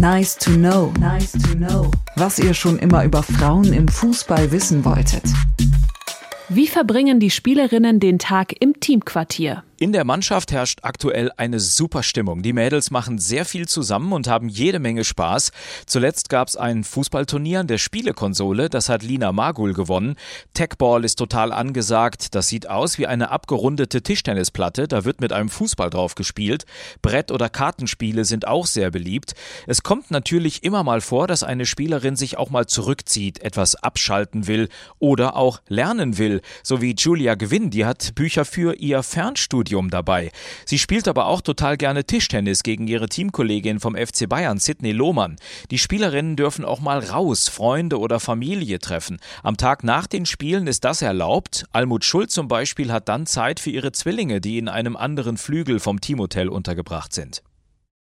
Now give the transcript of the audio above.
Nice to know. Nice to know. Was ihr schon immer über Frauen im Fußball wissen wolltet. Wie verbringen die Spielerinnen den Tag im Teamquartier? In der Mannschaft herrscht aktuell eine super Stimmung. Die Mädels machen sehr viel zusammen und haben jede Menge Spaß. Zuletzt gab es ein Fußballturnier an der Spielekonsole, das hat Lina Magul gewonnen. Techball ist total angesagt. Das sieht aus wie eine abgerundete Tischtennisplatte. Da wird mit einem Fußball drauf gespielt. Brett- oder Kartenspiele sind auch sehr beliebt. Es kommt natürlich immer mal vor, dass eine Spielerin sich auch mal zurückzieht, etwas abschalten will oder auch lernen will. So wie Julia Gewinn, die hat Bücher für ihr Fernstudium Podium dabei. Sie spielt aber auch total gerne Tischtennis gegen ihre Teamkollegin vom FC Bayern, Sidney Lohmann. Die Spielerinnen dürfen auch mal raus, Freunde oder Familie treffen. Am Tag nach den Spielen ist das erlaubt. Almut Schuld zum Beispiel hat dann Zeit für ihre Zwillinge, die in einem anderen Flügel vom Teamhotel untergebracht sind.